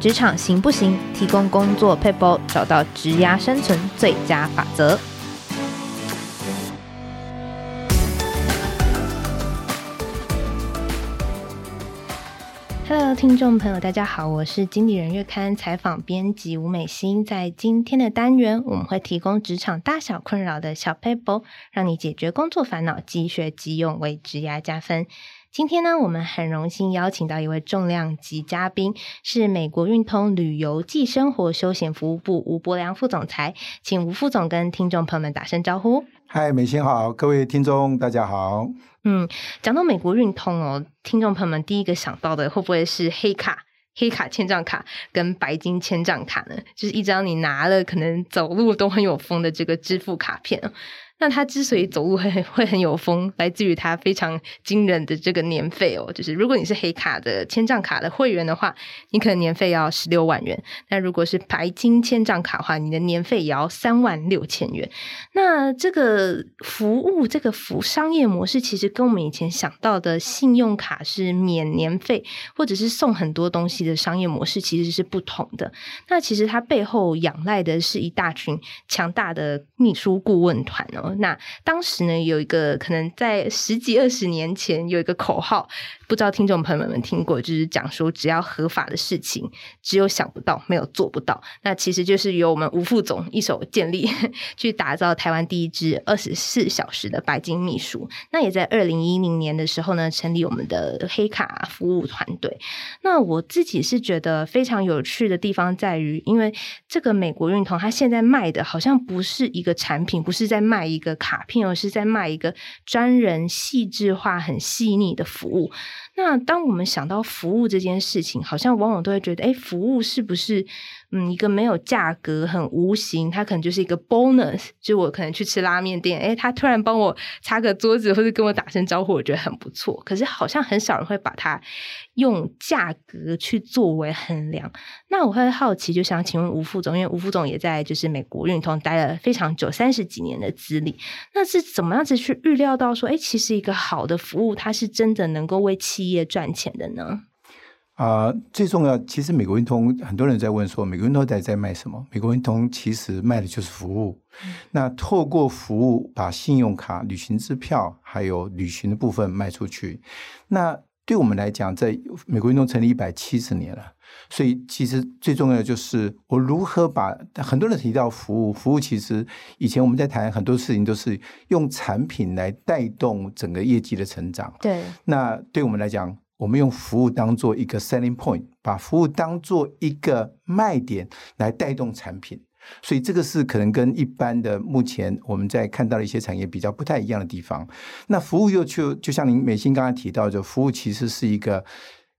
职场行不行？提供工作撇步，找到职涯生存最佳法则。Hello，听众朋友，大家好，我是经理人月刊采访编辑吴美心。在今天的单元，我们会提供职场大小困扰的小撇步，让你解决工作烦恼，即学即用，为职涯加分。今天呢，我们很荣幸邀请到一位重量级嘉宾，是美国运通旅游暨生活休闲服务部吴伯良副总裁，请吴副总跟听众朋友们打声招呼。嗨，美心好，各位听众大家好。嗯，讲到美国运通哦，听众朋友们第一个想到的会不会是黑卡、黑卡签帐卡跟白金签帐卡呢？就是一张你拿了可能走路都很有风的这个支付卡片。那他之所以走路会 会很有风，来自于他非常惊人的这个年费哦。就是如果你是黑卡的签帐卡的会员的话，你可能年费要十六万元；那如果是白金签帐卡的话，你的年费也要三万六千元。那这个服务，这个服商业模式，其实跟我们以前想到的信用卡是免年费或者是送很多东西的商业模式，其实是不同的。那其实它背后仰赖的是一大群强大的秘书顾问团哦。那当时呢，有一个可能在十几二十年前有一个口号，不知道听众朋友们听过，就是讲说只要合法的事情，只有想不到，没有做不到。那其实就是由我们吴副总一手建立，去打造台湾第一支二十四小时的白金秘书。那也在二零一零年的时候呢，成立我们的黑卡服务团队。那我自己是觉得非常有趣的地方在于，因为这个美国运通，它现在卖的好像不是一个产品，不是在卖一。一个卡片，而是在卖一个专人、细致化、很细腻的服务。那当我们想到服务这件事情，好像往往都会觉得，哎，服务是不是嗯一个没有价格、很无形？它可能就是一个 bonus，就我可能去吃拉面店，哎，他突然帮我擦个桌子，或者跟我打声招呼，我觉得很不错。可是好像很少人会把它用价格去作为衡量。那我会好奇，就想请问吴副总，因为吴副总也在就是美国运通待了非常久，三十几年的资历，那是怎么样子去预料到说，哎，其实一个好的服务，它是真的能够为企业赚钱的呢？啊、呃，最重要，其实美国运通很多人在问说，美国运通在在卖什么？美国运通其实卖的就是服务。嗯、那透过服务，把信用卡、旅行支票还有旅行的部分卖出去。那对我们来讲，在美国运通成立一百七十年了，所以其实最重要的就是我如何把很多人提到服务，服务其实以前我们在谈很多事情都是用产品来带动整个业绩的成长。对，那对我们来讲。我们用服务当做一个 selling point，把服务当做一个卖点来带动产品，所以这个是可能跟一般的目前我们在看到的一些产业比较不太一样的地方。那服务又就就像您美心刚才提到，就服务其实是一个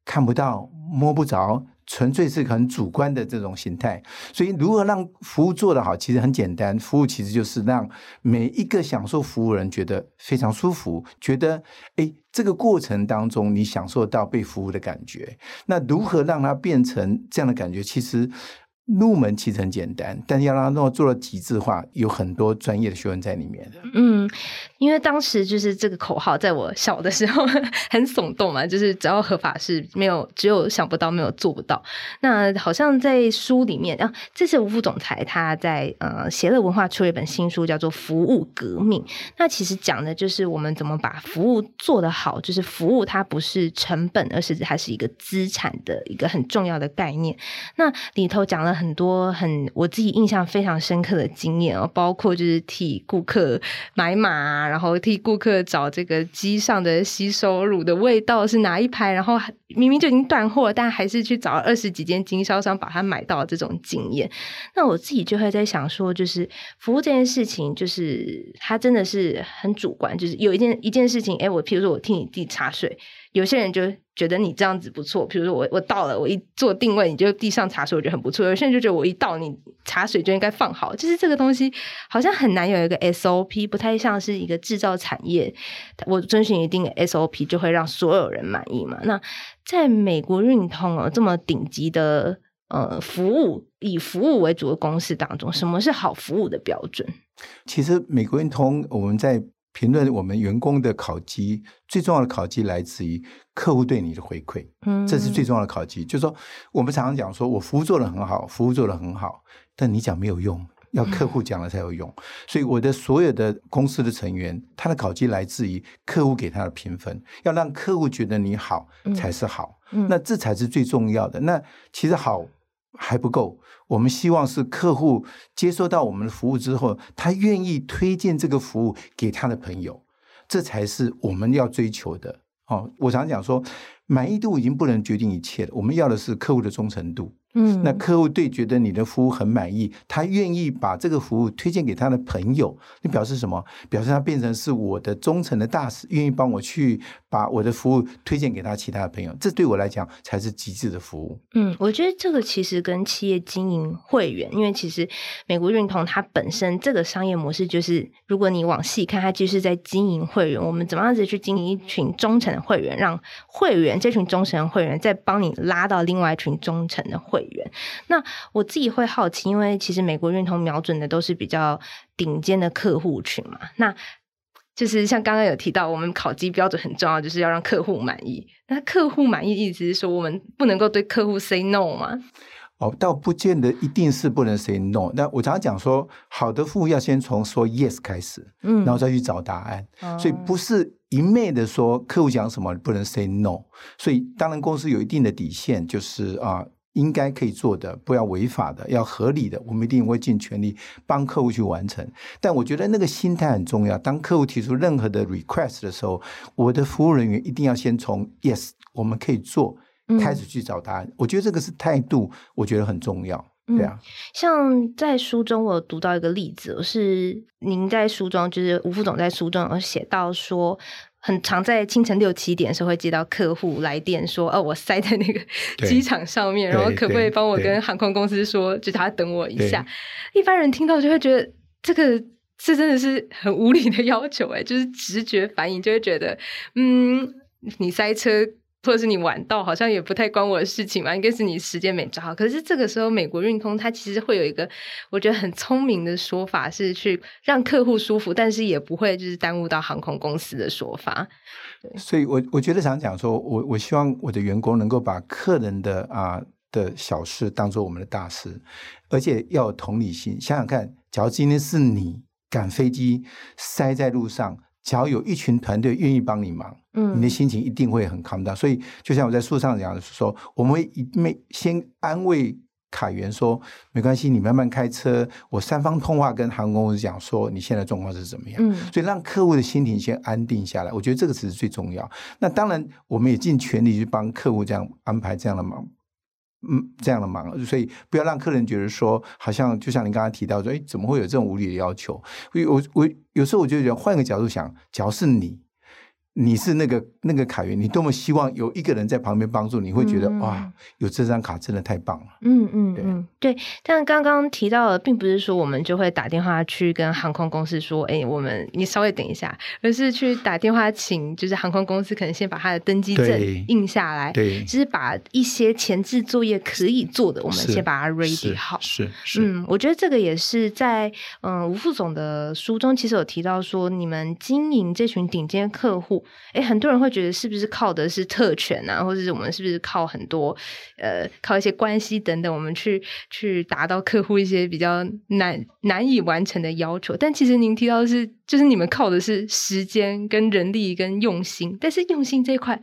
看不到、摸不着。纯粹是很主观的这种形态，所以如何让服务做得好，其实很简单。服务其实就是让每一个享受服务人觉得非常舒服，觉得诶，这个过程当中你享受到被服务的感觉。那如何让它变成这样的感觉？其实。入门其实很简单，但是要让它做到极致化，有很多专业的学问在里面。嗯，因为当时就是这个口号，在我小的时候很耸动嘛，就是只要合法是没有，只有想不到，没有做不到。那好像在书里面啊，这次吴副总裁他在呃协乐文化出了一本新书，叫做《服务革命》。那其实讲的就是我们怎么把服务做得好，就是服务它不是成本，而是它是一个资产的一个很重要的概念。那里头讲了。很多很我自己印象非常深刻的经验哦，包括就是替顾客买码，然后替顾客找这个机上的吸收乳的味道是哪一排，然后明明就已经断货，但还是去找二十几间经销商把它买到这种经验。那我自己就会在想说，就是服务这件事情，就是它真的是很主观，就是有一件一件事情，哎，我譬如说我替你递茶水。有些人就觉得你这样子不错，比如说我我到了，我一做定位，你就递上茶水，我觉得很不错。有些人就觉得我一到，你茶水就应该放好，就是这个东西好像很难有一个 SOP，不太像是一个制造产业，我遵循一定的 SOP 就会让所有人满意嘛。那在美国运通哦这么顶级的呃服务以服务为主的公司当中，什么是好服务的标准？其实美国运通我们在。评论我们员工的考绩，最重要的考绩来自于客户对你的回馈，嗯，这是最重要的考绩。就是说，我们常常讲说，我服务做得很好，服务做得很好，但你讲没有用，要客户讲了才有用。嗯、所以，我的所有的公司的成员，他的考绩来自于客户给他的评分，要让客户觉得你好才是好，嗯、那这才是最重要的。那其实好还不够。我们希望是客户接收到我们的服务之后，他愿意推荐这个服务给他的朋友，这才是我们要追求的。哦，我常讲说，满意度已经不能决定一切了，我们要的是客户的忠诚度。嗯，那客户对觉得你的服务很满意，他愿意把这个服务推荐给他的朋友，那表示什么？表示他变成是我的忠诚的大使，愿意帮我去把我的服务推荐给他其他的朋友，这对我来讲才是极致的服务。嗯，我觉得这个其实跟企业经营会员，因为其实美国运通它本身这个商业模式就是，如果你往细看，它就是在经营会员。我们怎么样子去经营一群忠诚的会员，让会员这群忠诚的会员再帮你拉到另外一群忠诚的会员。那我自己会好奇，因为其实美国运通瞄准的都是比较顶尖的客户群嘛。那就是像刚刚有提到，我们考绩标准很重要，就是要让客户满意。那客户满意意思是说，我们不能够对客户 say no 吗？哦，倒不见得一定是不能 say no。那我常常讲说，好的服务要先从说 yes 开始，嗯，然后再去找答案。嗯、所以不是一昧的说客户讲什么不能 say no。所以当然公司有一定的底线，就是啊。应该可以做的，不要违法的，要合理的，我们一定会尽全力帮客户去完成。但我觉得那个心态很重要。当客户提出任何的 request 的时候，我的服务人员一定要先从 yes，我们可以做开始去找答案。嗯、我觉得这个是态度，我觉得很重要。对啊，像在书中我有读到一个例子，是您在书中，就是吴副总在书中有写到说。很常在清晨六七点的时候会接到客户来电说，哦，我塞在那个 机场上面，然后可不可以帮我跟航空公司说，就他等我一下。一般人听到就会觉得这个这真的是很无理的要求，诶，就是直觉反应就会觉得，嗯，你塞车。或者是你晚到，好像也不太关我的事情嘛，应该是你时间没抓好。可是这个时候，美国运通它其实会有一个我觉得很聪明的说法，是去让客户舒服，但是也不会就是耽误到航空公司的说法。所以我我觉得想讲说，我我希望我的员工能够把客人的啊的小事当做我们的大事，而且要有同理心。想想看，假如今天是你赶飞机塞在路上。只要有一群团队愿意帮你忙，嗯，你的心情一定会很 calm down。所以，就像我在书上讲的说，我们会一没先安慰卡员说，没关系，你慢慢开车。我三方通话跟航空公司讲说，你现在状况是怎么样？嗯，所以让客户的心情先安定下来。我觉得这个才是最重要。那当然，我们也尽全力去帮客户这样安排这样的忙。嗯，这样的忙，所以不要让客人觉得说，好像就像您刚才提到说，哎，怎么会有这种无理的要求？我我我有时候我就觉得换个角度想，假如是你。你是那个那个卡员，你多么希望有一个人在旁边帮助你，会觉得、嗯、哇，有这张卡真的太棒了。嗯嗯嗯，对。但刚刚提到的，并不是说我们就会打电话去跟航空公司说，哎，我们你稍微等一下，而是去打电话请，就是航空公司可能先把他的登机证印下来，对，就是把一些前置作业可以做的，我们先把它 ready 好。是是。嗯，我觉得这个也是在嗯吴副总的书中，其实有提到说，你们经营这群顶尖客户。哎，很多人会觉得是不是靠的是特权啊，或者是我们是不是靠很多呃，靠一些关系等等，我们去去达到客户一些比较难难以完成的要求？但其实您提到的是，就是你们靠的是时间、跟人力、跟用心。但是用心这一块，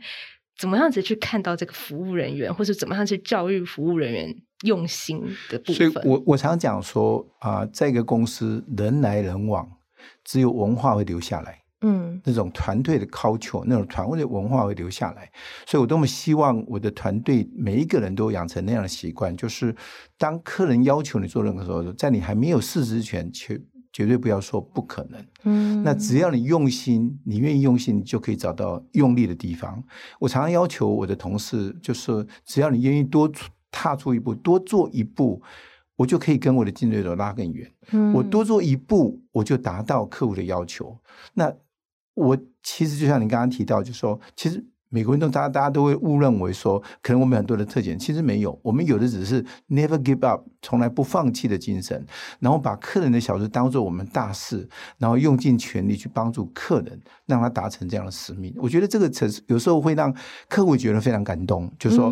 怎么样子去看到这个服务人员，或者怎么样去教育服务人员用心的部分？所以我我常讲说啊，在一个公司，人来人往，只有文化会留下来。嗯，那种团队的 culture，那种团队的文化会留下来，所以我多么希望我的团队每一个人都养成那样的习惯，就是当客人要求你做任何时候，在你还没有试之前，绝绝对不要说不可能。嗯，那只要你用心，你愿意用心，你就可以找到用力的地方。我常常要求我的同事，就是只要你愿意多踏出一步，多做一步，我就可以跟我的竞争对手拉更远。嗯，我多做一步，我就达到客户的要求。那我其实就像你刚刚提到，就说其实美国运动，大家大家都会误认为说，可能我们很多的特点，其实没有，我们有的只是 never give up，从来不放弃的精神，然后把客人的小事当做我们大事，然后用尽全力去帮助客人，让他达成这样的使命。我觉得这个层有时候会让客户觉得非常感动，就是说，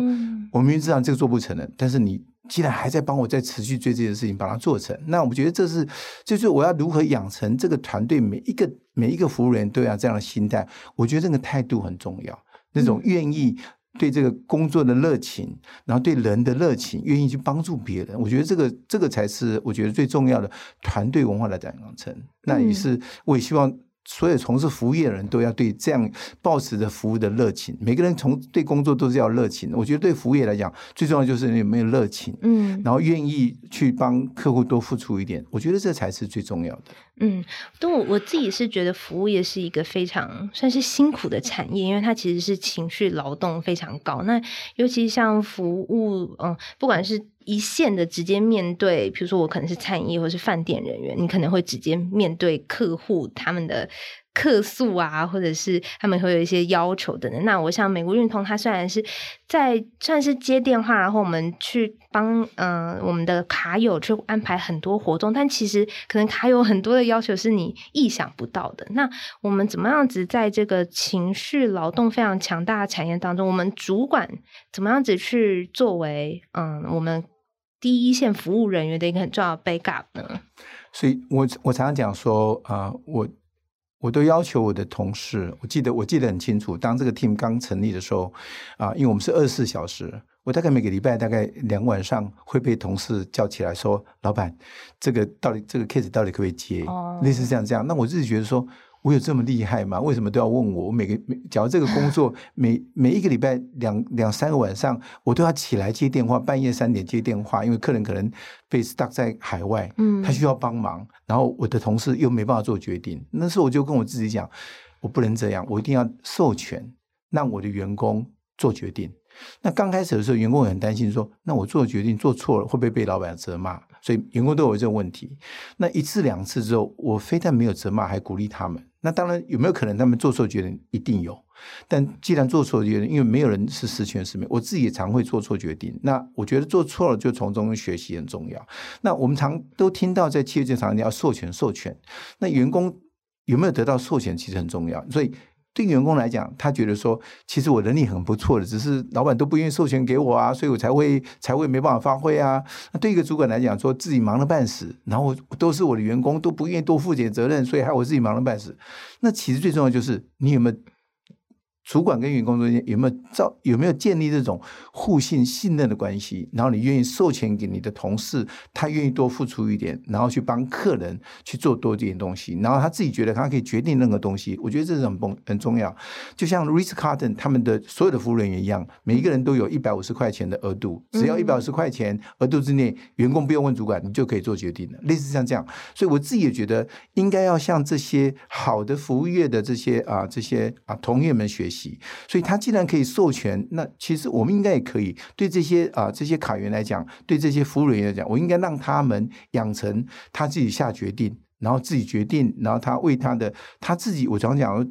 我明明知道这个做不成了，但是你。既然还在帮我在持续追这件事情，把它做成，那我觉得这是就是我要如何养成这个团队每一个每一个服务员都要这样的心态。我觉得这个态度很重要，那种愿意对这个工作的热情，然后对人的热情，愿意去帮助别人。我觉得这个这个才是我觉得最重要的团队文化的养成。那也是我也希望。所有从事服务业的人都要对这样抱持着服务的热情。每个人从对工作都是要热情。我觉得对服务业来讲，最重要就是你有没有热情，嗯，然后愿意去帮客户多付出一点。我觉得这才是最重要的。嗯，但我我自己是觉得服务业是一个非常算是辛苦的产业，因为它其实是情绪劳动非常高。那尤其像服务，嗯，不管是。一线的直接面对，比如说我可能是餐饮业或是饭店人员，你可能会直接面对客户他们的客诉啊，或者是他们会有一些要求等等。那我想美国运通，它虽然是在算是接电话，然后我们去帮嗯、我们的卡友去安排很多活动，但其实可能卡友很多的要求是你意想不到的。那我们怎么样子在这个情绪劳动非常强大的产业当中，我们主管怎么样子去作为嗯我们。第一线服务人员的一个很重要的 backup 呢，所以我我常常讲说啊、呃，我我都要求我的同事，我记得我记得很清楚，当这个 team 刚成立的时候啊、呃，因为我们是二十四小时，我大概每个礼拜大概两晚上会被同事叫起来说，老板，这个到底这个 case 到底可不可以接？哦、类似这样这样，那我自己觉得说。我有这么厉害吗？为什么都要问我？我每个每，假如这个工作 每每一个礼拜两两三个晚上，我都要起来接电话，半夜三点接电话，因为客人可能被 stuck 在海外，嗯，他需要帮忙，然后我的同事又没办法做决定。那时候我就跟我自己讲，我不能这样，我一定要授权让我的员工做决定。那刚开始的时候，员工也很担心说，那我做决定做错了，会不会被老板责骂？所以员工都有这个问题。那一次两次之后，我非但没有责骂，还鼓励他们。那当然有没有可能他们做错决定？一定有。但既然做错决定，因为没有人是十全十美，我自己也常会做错决定。那我觉得做错了就从中学习很重要。那我们常都听到在企业界常常要授权授权，那员工有没有得到授权其实很重要。所以。对员工来讲，他觉得说，其实我能力很不错的，只是老板都不愿意授权给我啊，所以我才会才会没办法发挥啊。那对一个主管来讲，说自己忙得半死，然后都是我的员工都不愿意多负点责任，所以害我自己忙得半死。那其实最重要就是你有没有？主管跟员工中间有没有造有没有建立这种互信信任的关系？然后你愿意授权给你的同事，他愿意多付出一点，然后去帮客人去做多一点东西，然后他自己觉得他可以决定任何东西。我觉得这是很重很重要。就像 Ritz Carlton 他们的所有的服务人员一样，每一个人都有一百五十块钱的额度，只要一百五十块钱额度之内，员工不用问主管，你就可以做决定了。类似像这样，所以我自己也觉得应该要向这些好的服务业的这些啊这些啊同业们学习。所以，他既然可以授权，那其实我们应该也可以对这些啊这些卡员来讲，对这些服务人员来讲，我应该让他们养成他自己下决定，然后自己决定，然后他为他的他自己，我常讲，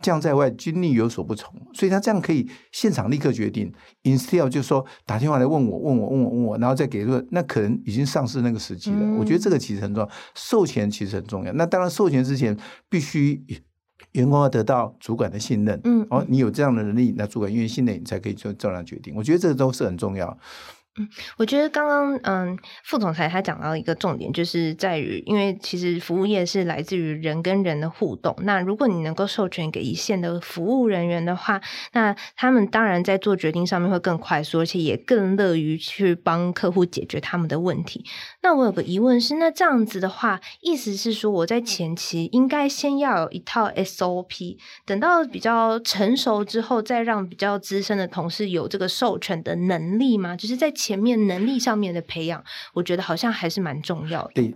将在外，军令有所不从，所以他这样可以现场立刻决定，instead 就说打电话来问我，问我，问我，问我，然后再给个，那可能已经丧失那个时机了。嗯、我觉得这个其实很重要，授权其实很重要。那当然，授权之前必须。员工要得到主管的信任，嗯，哦，你有这样的能力，那主管愿意信任你，才可以做这样决定。我觉得这个都是很重要。嗯，我觉得刚刚嗯，副总裁他讲到一个重点，就是在于，因为其实服务业是来自于人跟人的互动。那如果你能够授权给一线的服务人员的话，那他们当然在做决定上面会更快速，而且也更乐于去帮客户解决他们的问题。那我有个疑问是，那这样子的话，意思是说我在前期应该先要有一套 SOP，等到比较成熟之后，再让比较资深的同事有这个授权的能力吗？就是在前面能力上面的培养，我觉得好像还是蛮重要的。对，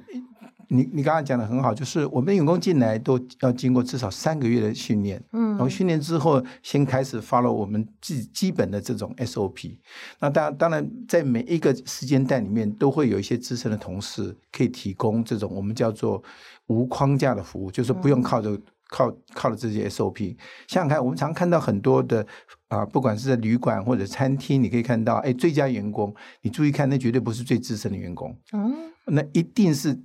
你你刚刚讲的很好，就是我们员工进来都要经过至少三个月的训练，嗯，然后训练之后，先开始 follow 我们基基本的这种 SOP。那当然，当然在每一个时间段里面，都会有一些资深的同事可以提供这种我们叫做无框架的服务，就是不用靠着。靠靠着这些 SOP，想想看，我们常看到很多的啊，不管是在旅馆或者餐厅，你可以看到，哎，最佳员工，你注意看，那绝对不是最资深的员工，嗯，那一定是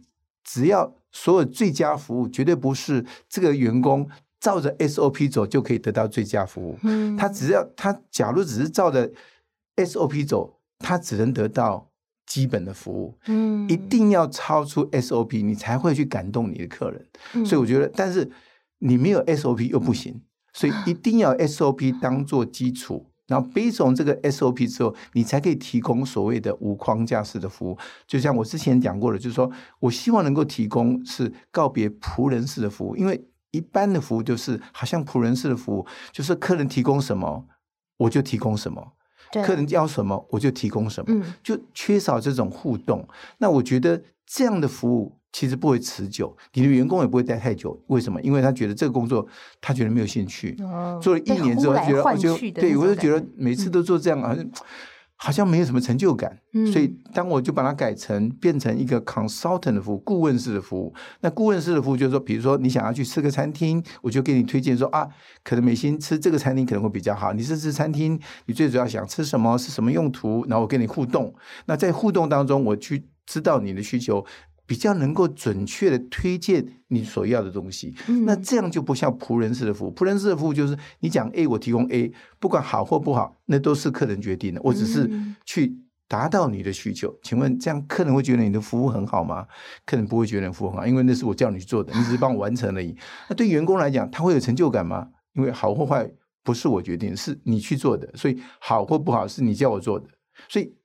只要所有最佳服务，绝对不是这个员工照着 SOP 走就可以得到最佳服务，嗯，他只要他假如只是照着 SOP 走，他只能得到基本的服务，嗯，一定要超出 SOP，你才会去感动你的客人，嗯，所以我觉得，但是你没有 SOP 又不行。所以一定要 SOP 当做基础，然后 based on 这个 SOP 之后，你才可以提供所谓的无框架式的服务。就像我之前讲过的，就是说我希望能够提供是告别仆人式的服务，因为一般的服务就是好像仆人式的服务，就是客人提供什么我就提供什么，客人要什么我就提供什么，就缺少这种互动。那我觉得这样的服务。其实不会持久，你的员工也不会待太久。为什么？因为他觉得这个工作他觉得没有兴趣，哦、做了一年之后，他觉得我就对我就觉得每次都做这样，好像、嗯、好像没有什么成就感。嗯、所以当我就把它改成变成一个 consultant 的服务，顾问式的服务。那顾问式的服务就是说，比如说你想要去吃个餐厅，我就给你推荐说啊，可能美心吃这个餐厅可能会比较好。你是吃餐厅，你最主要想吃什么？是什么用途？然后我跟你互动。那在互动当中，我去知道你的需求。比较能够准确的推荐你所要的东西，嗯、那这样就不像仆人式的服务。仆人式的服务就是你讲 A，我提供 A，不管好或不好，那都是客人决定的。我只是去达到你的需求。请问这样客人会觉得你的服务很好吗？客人不会觉得你服务很好，因为那是我叫你去做的，你只是帮我完成而已。那对员工来讲，他会有成就感吗？因为好或坏不是我决定，是你去做的，所以好或不好是你叫我做的，所以。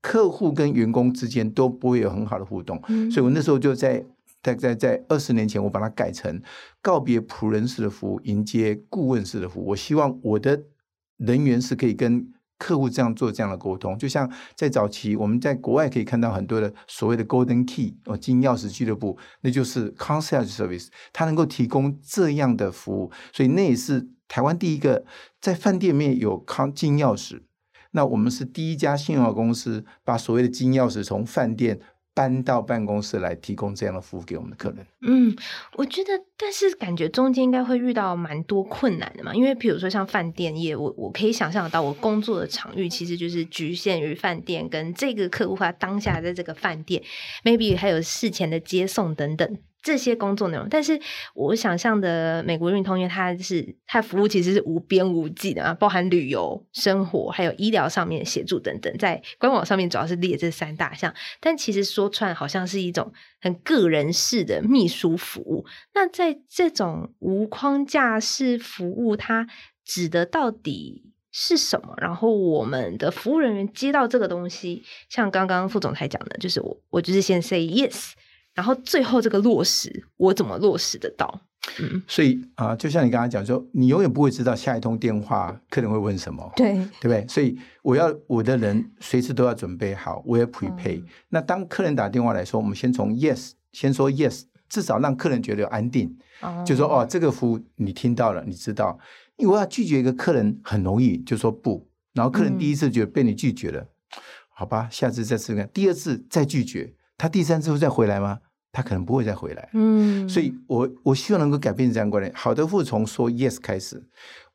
客户跟员工之间都不会有很好的互动，嗯、所以我那时候就在在在在二十年前，我把它改成告别仆人式的服务，迎接顾问式的服务。我希望我的人员是可以跟客户这样做这样的沟通，就像在早期我们在国外可以看到很多的所谓的 Golden Key 哦金钥匙俱乐部，那就是 Concierge Service，它能够提供这样的服务，所以那也是台湾第一个在饭店面有康金钥匙。那我们是第一家信用卡公司，把所谓的金钥匙从饭店搬到办公室来提供这样的服务给我们的客人。嗯，我觉得，但是感觉中间应该会遇到蛮多困难的嘛，因为比如说像饭店业，我我可以想象得到，我工作的场域其实就是局限于饭店跟这个客户他当下在这个饭店，maybe 还有事前的接送等等。这些工作内容，但是我想象的美国运通，因为它是它服务其实是无边无际的啊，包含旅游、生活还有医疗上面协助等等，在官网上面主要是列这三大项，但其实说穿好像是一种很个人式的秘书服务。那在这种无框架式服务，它指的到底是什么？然后我们的服务人员接到这个东西，像刚刚副总裁讲的，就是我我就是先 say yes。然后最后这个落实，我怎么落实得到？嗯，所以啊、呃，就像你刚才讲说，你永远不会知道下一通电话客人会问什么，对，对不对？所以我要我的人随时都要准备好，我要 prepare。嗯、那当客人打电话来说，我们先从 yes，先说 yes，至少让客人觉得有安定，哦、就说哦，这个服务你听到了，你知道。因为我要拒绝一个客人很容易，就说不。然后客人第一次觉得被你拒绝了，嗯、好吧，下次再试试看，第二次再拒绝。他第三次会再回来吗？他可能不会再回来。嗯，所以我我希望能够改变这样观念。好的服务从说 yes 开始。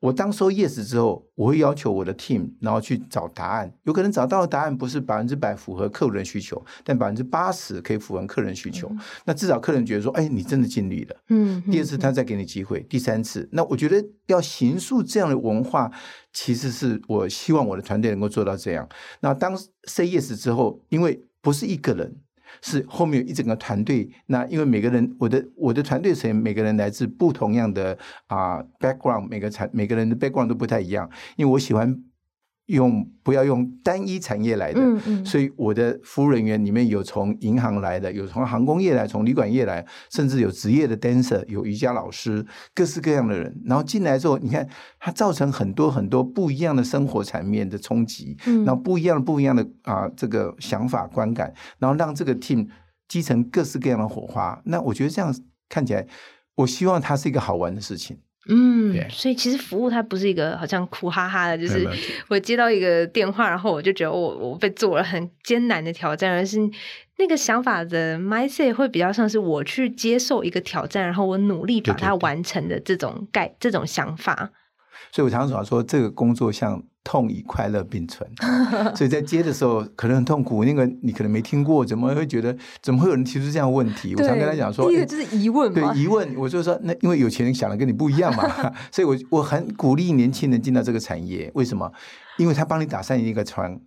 我当说 yes 之后，我会要求我的 team，然后去找答案。有可能找到的答案不是百分之百符合客人的需求，但百分之八十可以符合客人需求。嗯、那至少客人觉得说，哎，你真的尽力了。嗯。第二次他再给你机会，第三次，那我觉得要形塑这样的文化，其实是我希望我的团队能够做到这样。那当 say yes 之后，因为不是一个人。是后面有一整个团队，那因为每个人，我的我的团队成员每个人来自不同样的啊、background，每个产每个人的 background 都不太一样，因为我喜欢。用不要用单一产业来的，嗯嗯、所以我的服务人员里面有从银行来的，有从航空业来，从旅馆业来，甚至有职业的 dancer，有瑜伽老师，各式各样的人。然后进来之后，你看它造成很多很多不一样的生活层面的冲击，嗯、然后不一样的不一样的啊这个想法观感，然后让这个 team 积成各式各样的火花。那我觉得这样看起来，我希望它是一个好玩的事情。嗯，所以其实服务它不是一个好像苦哈哈的，就是我接到一个电话，然后我就觉得我我被做了很艰难的挑战，而是那个想法的 mindset 会比较像是我去接受一个挑战，然后我努力把它完成的这种概这种想法。所以我常常说，这个工作像痛与快乐并存。所以在接的时候可能很痛苦，那个你可能没听过，怎么会觉得怎么会有人提出这样的问题？我常跟他讲说，第一个就是疑问嘛，对疑问，我就说那因为有钱人想的跟你不一样嘛，所以我我很鼓励年轻人进到这个产业。为什么？因为他帮你打上一个船。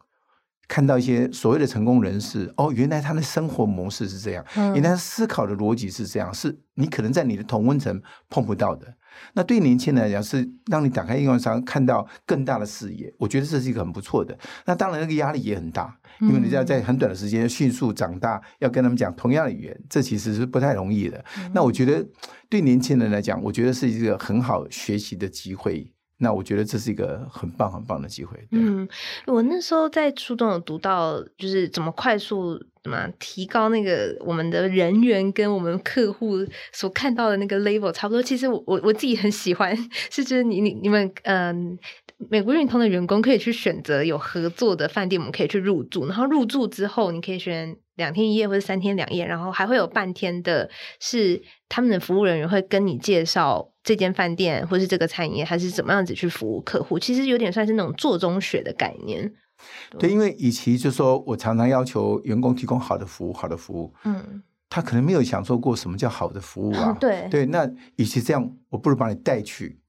看到一些所谓的成功人士，哦，原来他的生活模式是这样，嗯、原来他思考的逻辑是这样，是你可能在你的同温层碰不到的。那对年轻人来讲，是让你打开应用商看到更大的视野。我觉得这是一个很不错的。那当然，那个压力也很大，因为你要在很短的时间迅速长大，要跟他们讲同样的语言，这其实是不太容易的。嗯、那我觉得对年轻人来讲，我觉得是一个很好学习的机会。那我觉得这是一个很棒很棒的机会。嗯，我那时候在初中有读到，就是怎么快速怎么提高那个我们的人员跟我们客户所看到的那个 level 差不多。其实我我我自己很喜欢，是就是你你你们嗯。美国运通的员工可以去选择有合作的饭店，我们可以去入住。然后入住之后，你可以选两天一夜或者三天两夜，然后还会有半天的，是他们的服务人员会跟你介绍这间饭店或是这个餐饮业，还是怎么样子去服务客户。其实有点算是那种做中学的概念。对，对，因为与其就说我常常要求员工提供好的服务，好的服务，嗯，他可能没有享受过什么叫好的服务啊。对对，那与其这样，我不如把你带去。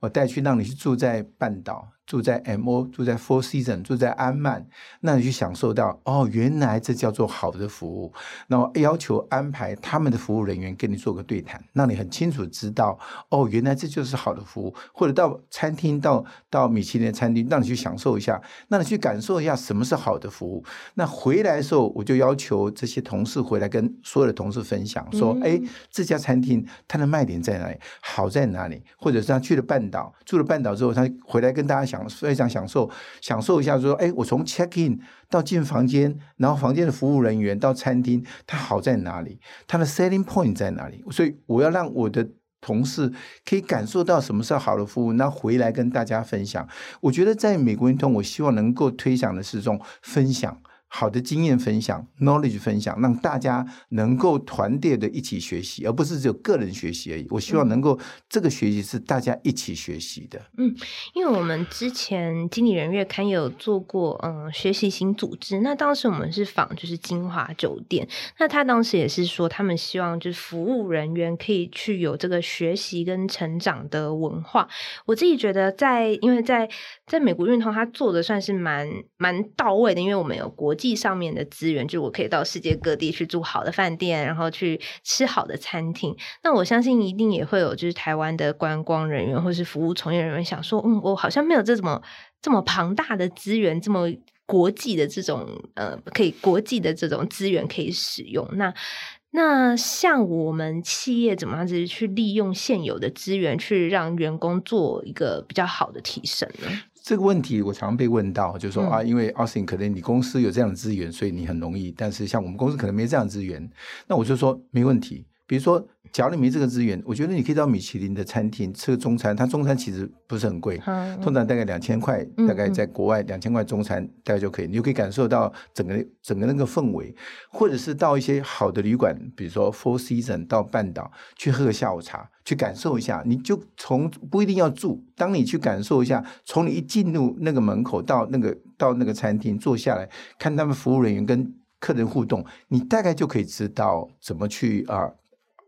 我带去让你去住在半岛，住在 MO，住在 Four Seasons，住在安曼，那你去享受到哦，原来这叫做好的服务。那么要求安排他们的服务人员跟你做个对谈，让你很清楚知道哦，原来这就是好的服务。或者到餐厅，到到米其林餐厅，让你去享受一下，让你去感受一下什么是好的服务。那回来的时候，我就要求这些同事回来跟所有的同事分享，说：哎、嗯，这家餐厅它的卖点在哪里？好在哪里？或者是他去了半岛，住了半岛之后，他回来跟大家享非常享受，享受一下说，哎，我从 check in 到进房间，然后房间的服务人员到餐厅，它好在哪里？它的 selling point 在哪里？所以我要让我的同事可以感受到什么是好的服务，那回来跟大家分享。我觉得在美国运通，我希望能够推想的是这种分享。好的经验分享，knowledge 分享，让大家能够团队的一起学习，而不是只有个人学习而已。我希望能够这个学习是大家一起学习的。嗯，因为我们之前经理人月刊也有做过，嗯，学习型组织。那当时我们是访就是金华酒店，那他当时也是说，他们希望就是服务人员可以去有这个学习跟成长的文化。我自己觉得在，在因为在在美国运通，他做的算是蛮蛮到位的，因为我们有国际。地上面的资源，就我可以到世界各地去住好的饭店，然后去吃好的餐厅。那我相信一定也会有，就是台湾的观光人员或是服务从业人员想说，嗯，我好像没有这么这么庞大的资源，这么国际的这种呃，可以国际的这种资源可以使用。那那像我们企业怎么样子去利用现有的资源，去让员工做一个比较好的提升呢？这个问题我常被问到，就是说啊，因为 Austin 可能你公司有这样的资源，所以你很容易，但是像我们公司可能没这样的资源，那我就说没问题。比如说，假如你没这个资源，我觉得你可以到米其林的餐厅吃个中餐，它中餐其实不是很贵，通常大概两千块，大概在国外两千块中餐大概就可以，你就可以感受到整个整个那个氛围，或者是到一些好的旅馆，比如说 Four Seasons 到半岛去喝个下午茶，去感受一下，你就从不一定要住，当你去感受一下，从你一进入那个门口到那个到那个餐厅坐下来看他们服务人员跟客人互动，你大概就可以知道怎么去啊。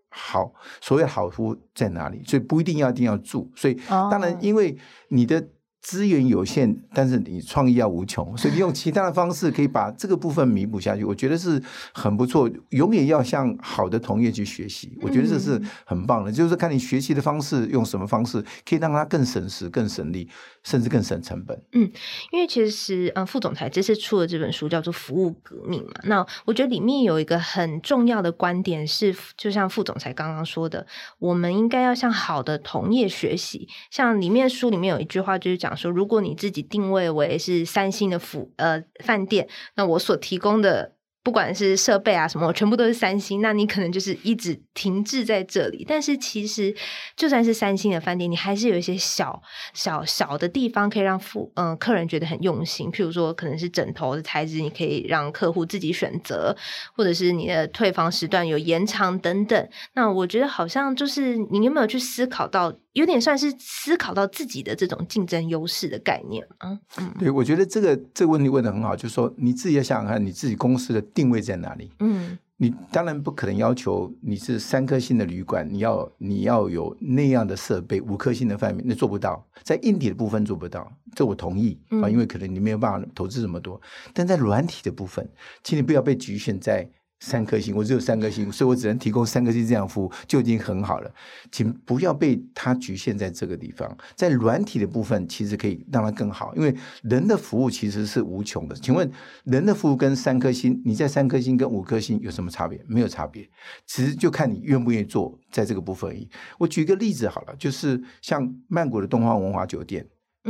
好，所谓好服务在哪里？所以不一定要一定要住，所以当然因为你的。资源有限，但是你创意要无穷，所以你用其他的方式可以把这个部分弥补下去，我觉得是很不错。永远要向好的同业去学习，我觉得这是很棒的。就是看你学习的方式，用什么方式可以让它更省时、更省力，甚至更省成本。嗯，因为其实呃，副总裁这次出的这本书叫做《服务革命》嘛，那我觉得里面有一个很重要的观点是，就像副总裁刚刚说的，我们应该要向好的同业学习。像里面书里面有一句话就是讲。说，如果你自己定位为是三星的服呃饭店，那我所提供的不管是设备啊什么，全部都是三星，那你可能就是一直停滞在这里。但是其实就算是三星的饭店，你还是有一些小小小的地方可以让服嗯、客人觉得很用心。譬如说，可能是枕头的材质，你可以让客户自己选择，或者是你的退房时段有延长等等。那我觉得好像就是你有没有去思考到？有点算是思考到自己的这种竞争优势的概念啊。嗯，对，我觉得这个这个问题问得很好，就是说你自己要想想看，你自己公司的定位在哪里？嗯。你当然不可能要求你是三颗星的旅馆，你要你要有那样的设备，五颗星的饭店，那做不到，在硬体的部分做不到，这我同意啊，因为可能你没有办法投资这么多，但在软体的部分，请你不要被局限在。三颗星，我只有三颗星，所以我只能提供三颗星这样服务就已经很好了。请不要被它局限在这个地方，在软体的部分其实可以让它更好，因为人的服务其实是无穷的。请问人的服务跟三颗星，你在三颗星跟五颗星有什么差别？没有差别，其实就看你愿不愿意做在这个部分而已。我举一个例子好了，就是像曼谷的东方文华酒店，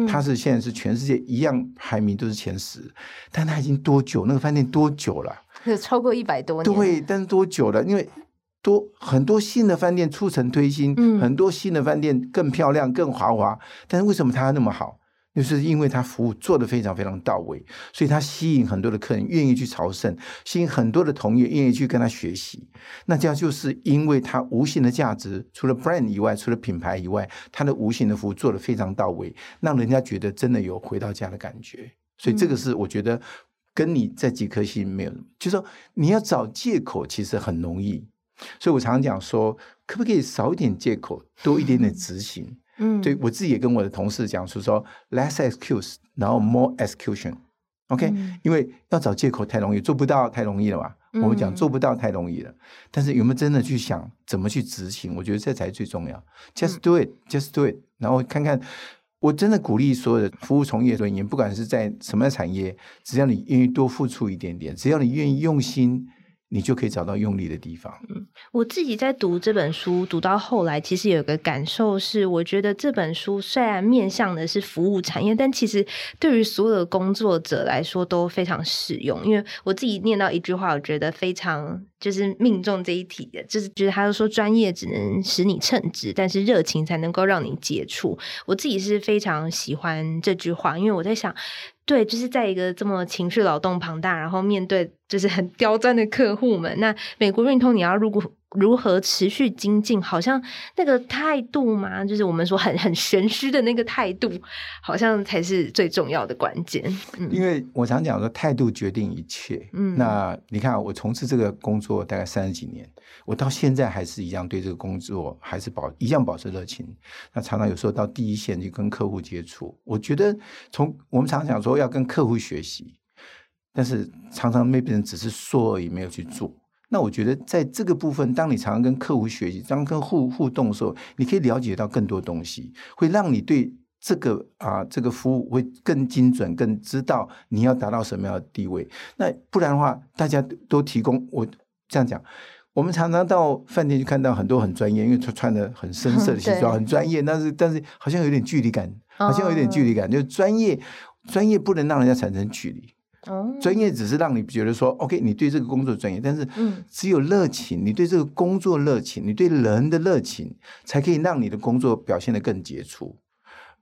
它是现在是全世界一样排名都是前十，但它已经多久？那个饭店多久了？超过一百多年，对，但是多久了？因为多很多新的饭店出城推新，嗯、很多新的饭店更漂亮、更豪华。但是为什么它那么好？就是因为它服务做得非常非常到位，所以它吸引很多的客人愿意去朝圣，吸引很多的同业愿意去跟他学习。那这样就是因为它无形的价值，除了 brand 以外，除了品牌以外，它的无形的服务做得非常到位，让人家觉得真的有回到家的感觉。所以这个是我觉得。跟你这几颗星没有，就是说你要找借口其实很容易，所以我常常讲说，可不可以少一点借口，多一点点执行？嗯，对我自己也跟我的同事讲说说，less excuse，然后 more execution，OK？因为要找借口太容易，做不到太容易了嘛。我们讲做不到太容易了，但是有没有真的去想怎么去执行？我觉得这才最重要。Just do it，just do it，然后看看。我真的鼓励所有的服务从业人员，不管是在什么产业，只要你愿意多付出一点点，只要你愿意用心。你就可以找到用力的地方。嗯，我自己在读这本书，读到后来，其实有个感受是，我觉得这本书虽然面向的是服务产业，但其实对于所有的工作者来说都非常适用。因为我自己念到一句话，我觉得非常就是命中这一题的，就是觉得他说专业只能使你称职，但是热情才能够让你接触。我自己是非常喜欢这句话，因为我在想。对，就是在一个这么情绪劳动庞大，然后面对就是很刁钻的客户们，那美国运通你要入股如何持续精进，好像那个态度嘛，就是我们说很很玄虚的那个态度，好像才是最重要的关键。嗯，因为我常讲说，态度决定一切。嗯，那你看，我从事这个工作大概三十几年。我到现在还是一样对这个工作还是保一样保持热情。那常常有时候到第一线去跟客户接触，我觉得从我们常常讲说要跟客户学习，但是常常 maybe 只是说而已，没有去做。那我觉得在这个部分，当你常常跟客户学习，当跟互互动的时候，你可以了解到更多东西，会让你对这个啊这个服务会更精准，更知道你要达到什么样的地位。那不然的话，大家都提供我这样讲。我们常常到饭店去看到很多很专业，因为他穿的很深色的 西装，很专业，但是但是好像有点距离感，好像有点距离感。就专业，专业不能让人家产生距离。专业只是让你觉得说，OK，你对这个工作专业，但是只有热情，你对这个工作热情，你对人的热情，才可以让你的工作表现得更杰出。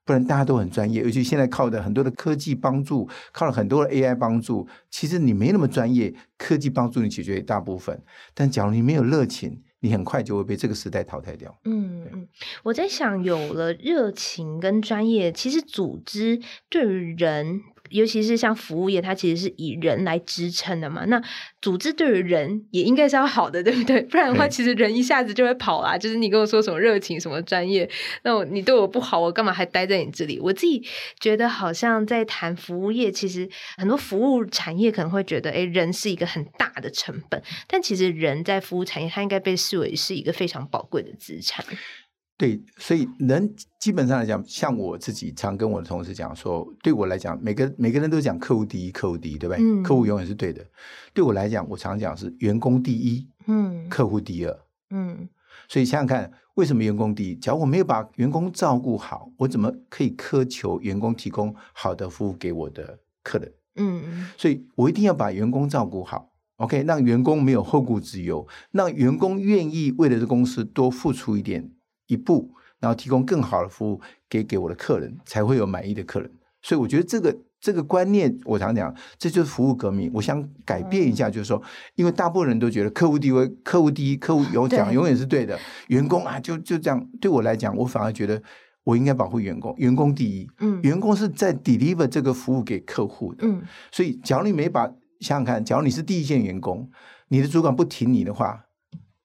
不然大家都很专业，尤其现在靠的很多的科技帮助，靠了很多的 AI 帮助，其实你没那么专业，科技帮助你解决一大部分。但假如你没有热情，你很快就会被这个时代淘汰掉。嗯嗯，我在想，有了热情跟专业，其实组织对于人。尤其是像服务业，它其实是以人来支撑的嘛。那组织对于人也应该是要好的，对不对？不然的话，其实人一下子就会跑啦。就是你跟我说什么热情、什么专业，那我你对我不好，我干嘛还待在你这里？我自己觉得，好像在谈服务业，其实很多服务产业可能会觉得，诶，人是一个很大的成本。但其实人在服务产业，它应该被视为是一个非常宝贵的资产。对，所以人基本上来讲，像我自己常跟我的同事讲说，对我来讲，每个每个人都讲客户第一，客户第一，对不对？嗯、客户永远是对的。对我来讲，我常讲是员工第一，嗯，客户第二，嗯。所以想想看，为什么员工第一？假如我没有把员工照顾好，我怎么可以苛求员工提供好的服务给我的客人？嗯，所以我一定要把员工照顾好，OK，让员工没有后顾之忧，让员工愿意为了这公司多付出一点。一步，然后提供更好的服务给给我的客人，才会有满意的客人。所以我觉得这个这个观念，我常讲，这就是服务革命。我想改变一下，就是说，因为大部分人都觉得客户第一，客户第一，客户有讲永远是对的。员工啊，就就这样。对我来讲，我反而觉得我应该保护员工，员工第一。嗯，员工是在 deliver 这个服务给客户的。嗯，所以假如你没把想想看，假如你是第一线员工，你的主管不挺你的话。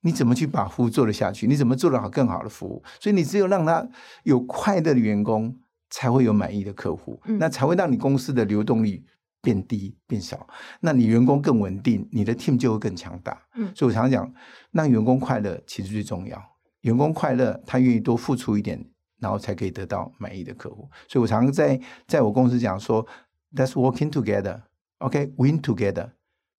你怎么去把服务做得下去？你怎么做得好更好的服务？所以你只有让他有快乐的员工，才会有满意的客户，嗯、那才会让你公司的流动率变低变少。那你员工更稳定，你的 team 就会更强大。嗯、所以我常常讲，让员工快乐其实最重要。员工快乐，他愿意多付出一点，然后才可以得到满意的客户。所以我常常在在我公司讲说，that's working together, OK, win together,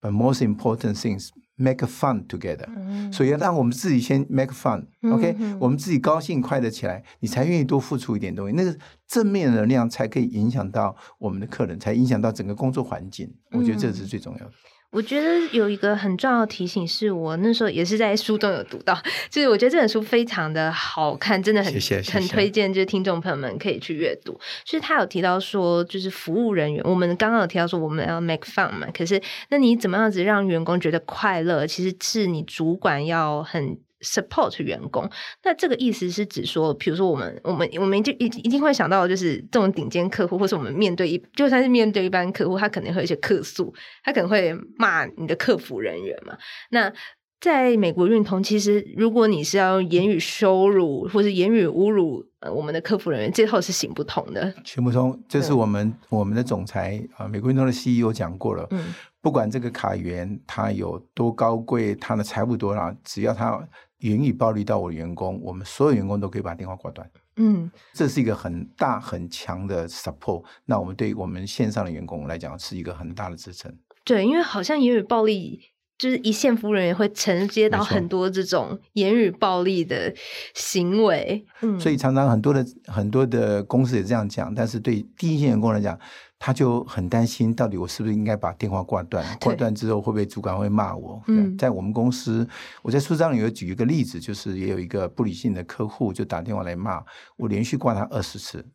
but most important things. Make fun together，、嗯、所以要让我们自己先 make fun，OK，、嗯、我们自己高兴快乐起来，你才愿意多付出一点东西。那个正面能量才可以影响到我们的客人，才影响到整个工作环境。我觉得这是最重要的。嗯我觉得有一个很重要的提醒，是我那时候也是在书中有读到，就是我觉得这本书非常的好看，真的很很推荐，就是听众朋友们可以去阅读。就是他有提到说，就是服务人员，我们刚刚有提到说我们要 make fun 嘛，可是那你怎么样子让员工觉得快乐，其实是你主管要很。Support 员工，那这个意思是指说，比如说我们我们我们就一一定会想到，就是这种顶尖客户，或是我们面对一就算是面对一般客户，他可能会有一些客诉，他可能会骂你的客服人员嘛。那在美国运通，其实如果你是要言语羞辱或是言语侮辱呃我们的客服人员，最后是行不通的。行不通，这是我们我们的总裁啊，美国运通的 CEO 讲过了。嗯，不管这个卡员他有多高贵，他的财务多少，只要他。言语暴力到我的员工，我们所有员工都可以把电话挂断。嗯，这是一个很大很强的 support。那我们对于我们线上的员工来讲，是一个很大的支撑。对，因为好像言语暴力，就是一线服务人员会承接到很多这种言语暴力的行为。嗯，所以常常很多的很多的公司也这样讲，但是对第一线员工来讲。他就很担心，到底我是不是应该把电话挂断？挂断之后会不会主管会骂我？嗯，在我们公司，我在书章里有举一个例子，就是也有一个不理性的客户就打电话来骂我，连续挂他二十次。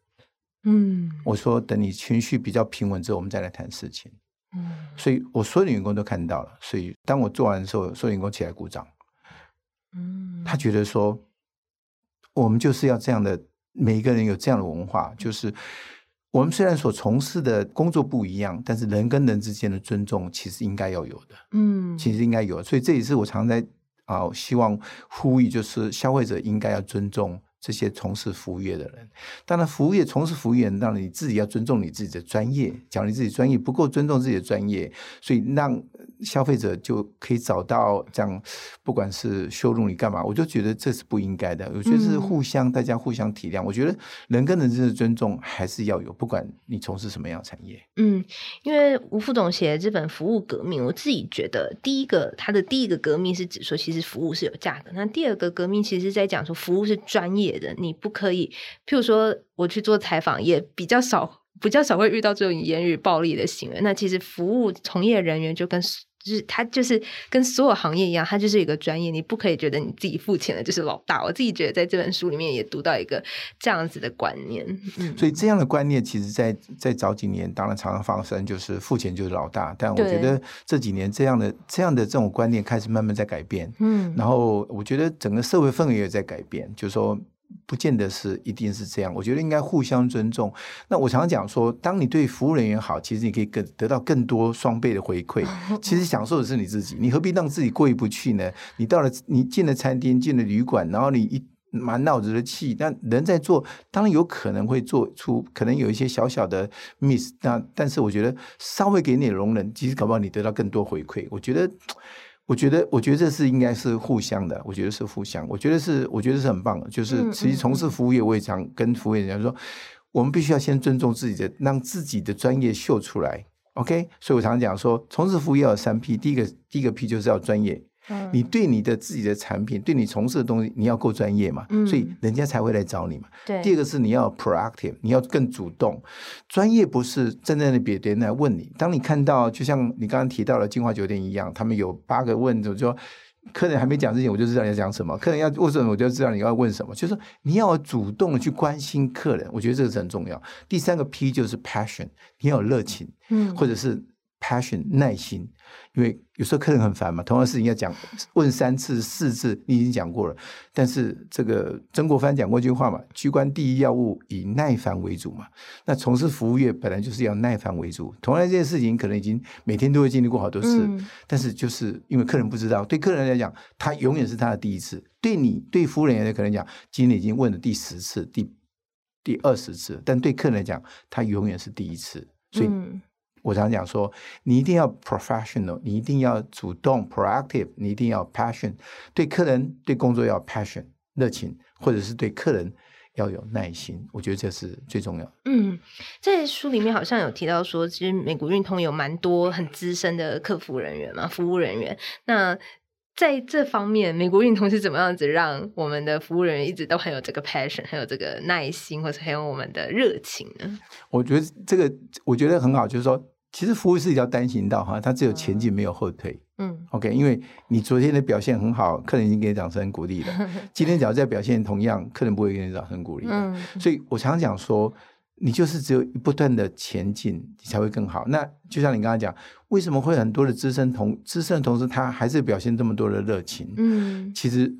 嗯，我说等你情绪比较平稳之后，我们再来谈事情。嗯，所以我所有的员工都看到了，所以当我做完的时候，所有员工起来鼓掌。嗯，他觉得说，我们就是要这样的，每一个人有这样的文化，就是。我们虽然所从事的工作不一样，但是人跟人之间的尊重其实应该要有的。嗯，其实应该有，所以这也是我常在啊，希望呼吁，就是消费者应该要尊重。这些从事服务业的人，当然，服务业从事服务业，当然你自己要尊重你自己的专业。假如你自己专业不够尊重自己的专业，所以让消费者就可以找到这样，不管是羞辱你干嘛，我就觉得这是不应该的。我觉得是互相，大家互相体谅。我觉得人跟人之间的尊重还是要有，不管你从事什么样的产业。嗯，因为吴副总写的这本《服务革命》，我自己觉得，第一个他的第一个革命是指说，其实服务是有价格。那第二个革命，其实是在讲说，服务是专业的。你不可以，譬如说我去做采访，也比较少，比较少会遇到这种言语暴力的行为。那其实服务从业人员就跟就是他就是跟所有行业一样，他就是一个专业，你不可以觉得你自己付钱的就是老大。我自己觉得在这本书里面也读到一个这样子的观念。嗯，所以这样的观念，其实在在早几年当然常常发生，就是付钱就是老大。但我觉得这几年这样的这样的这种观念开始慢慢在改变。嗯，然后我觉得整个社会氛围也在改变，就是说。不见得是一定是这样，我觉得应该互相尊重。那我常常讲说，当你对服务人员好，其实你可以更得到更多双倍的回馈。其实享受的是你自己，你何必让自己过意不去呢？你到了，你进了餐厅，进了旅馆，然后你一满脑子的气，那人在做，当然有可能会做出可能有一些小小的 miss。那但是我觉得稍微给你的容忍，其实搞不好你得到更多回馈。我觉得。我觉得，我觉得这是应该是互相的。我觉得是互相，我觉得是，我觉得是很棒的。就是其实从事服务业，我也常跟服务业人员说，我们必须要先尊重自己的，让自己的专业秀出来。OK，所以我常常讲说，从事服务业有三 P，第一个第一个 P 就是要专业。你对你的自己的产品，对你从事的东西，你要够专业嘛，嗯、所以人家才会来找你嘛。对第二个是你要 proactive，你要更主动。专业不是站在那边别人来问你。当你看到，就像你刚刚提到的金华酒店一样，他们有八个问，就说客人还没讲之前，我就知道你要讲什么。客人要问什么，我就知道你要问什么。就是说，你要主动的去关心客人，我觉得这个是很重要。第三个 P 就是 passion，你要有热情，嗯，或者是。Passion 耐心，因为有时候客人很烦嘛，同样的事情要讲问三次四次，你已经讲过了。但是这个曾国藩讲过一句话嘛，居官第一要务以耐烦为主嘛。那从事服务业本来就是要耐烦为主。同样这件事情可能已经每天都会经历过好多次，嗯、但是就是因为客人不知道，对客人来讲，他永远是他的第一次。对你对服务人员可能讲，今天已经问了第十次、第第二十次，但对客人来讲，他永远是第一次。所以。嗯我常讲说，你一定要 professional，你一定要主动 proactive，你一定要 passion，对客人对工作要 passion 热情，或者是对客人要有耐心。我觉得这是最重要。嗯，在书里面好像有提到说，其实美国运通有蛮多很资深的客服人员嘛，服务人员。那在这方面，美国运通是怎么样子让我们的服务人员一直都很有这个 passion，很有这个耐心，或者很有我们的热情呢？我觉得这个我觉得很好，就是说，其实服务是一条单行道哈，它只有前进没有后退。嗯，OK，因为你昨天的表现很好，客人已经给你掌声鼓励了。今天只要再表现同样，客人不会给你掌声鼓励的。嗯，所以我常讲说。你就是只有不断的前进，你才会更好。那就像你刚刚讲，为什么会很多的资深同资深的同事，他还是表现这么多的热情？嗯，其实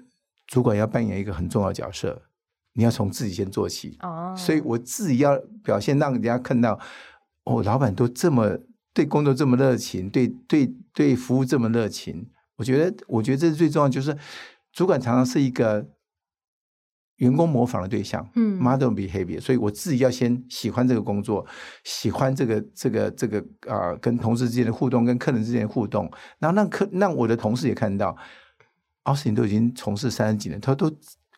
主管要扮演一个很重要的角色，你要从自己先做起。哦，所以我自己要表现，让人家看到，哦，老板都这么对工作这么热情，对对对服务这么热情。我觉得，我觉得这是最重要，就是主管常常是一个。员工模仿的对象，嗯，model behavior，所以我自己要先喜欢这个工作，喜欢这个这个这个啊、呃，跟同事之间的互动，跟客人之间的互动，然后让客让我的同事也看到，奥斯汀都已经从事三十几年，他都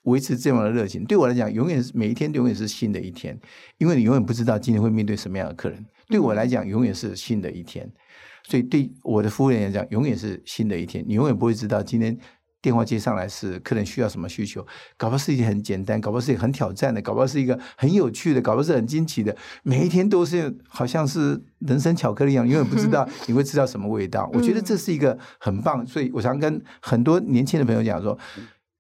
维持这样的热情。对我来讲，永远是每一天永远是新的一天，因为你永远不知道今天会面对什么样的客人。对我来讲，永远是新的一天，所以对我的服务员来讲，永远是新的一天。你永远不会知道今天。电话接上来是客人需要什么需求，搞不好是一件很简单，搞不好是一个很挑战的，搞不好是一个很有趣的，搞不好是很惊奇的。每一天都是好像是人生巧克力一样，永远不知道 你会吃到什么味道。我觉得这是一个很棒，所以我常跟很多年轻的朋友讲说，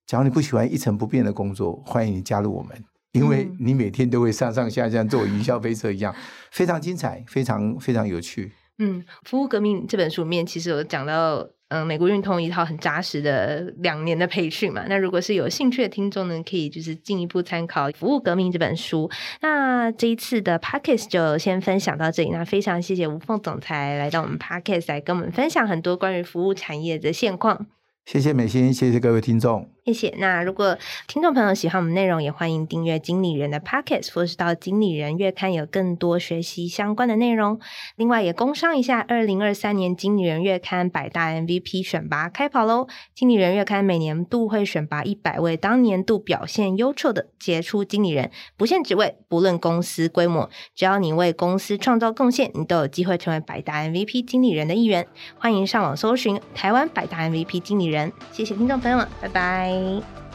假如你不喜欢一成不变的工作，欢迎你加入我们，因为你每天都会上上下下，坐云霄飞车一样，非常精彩，非常非常有趣。嗯，服务革命这本书里面其实有讲到。嗯，美国运通一套很扎实的两年的培训嘛。那如果是有兴趣的听众呢，可以就是进一步参考《服务革命》这本书。那这一次的 Podcast 就先分享到这里。那非常谢谢吴凤总裁来到我们 Podcast 来跟我们分享很多关于服务产业的现况。谢谢美心，谢谢各位听众。谢谢。那如果听众朋友喜欢我们内容，也欢迎订阅经理人的 Podcast，或是到经理人月刊有更多学习相关的内容。另外也工商一下，二零二三年经理人月刊百大 MVP 选拔开跑喽！经理人月刊每年度会选拔一百位当年度表现优秀的杰出经理人，不限职位，不论公司规模，只要你为公司创造贡献，你都有机会成为百大 MVP 经理人的一员。欢迎上网搜寻台湾百大 MVP 经理人。谢谢听众朋友们，拜拜拜。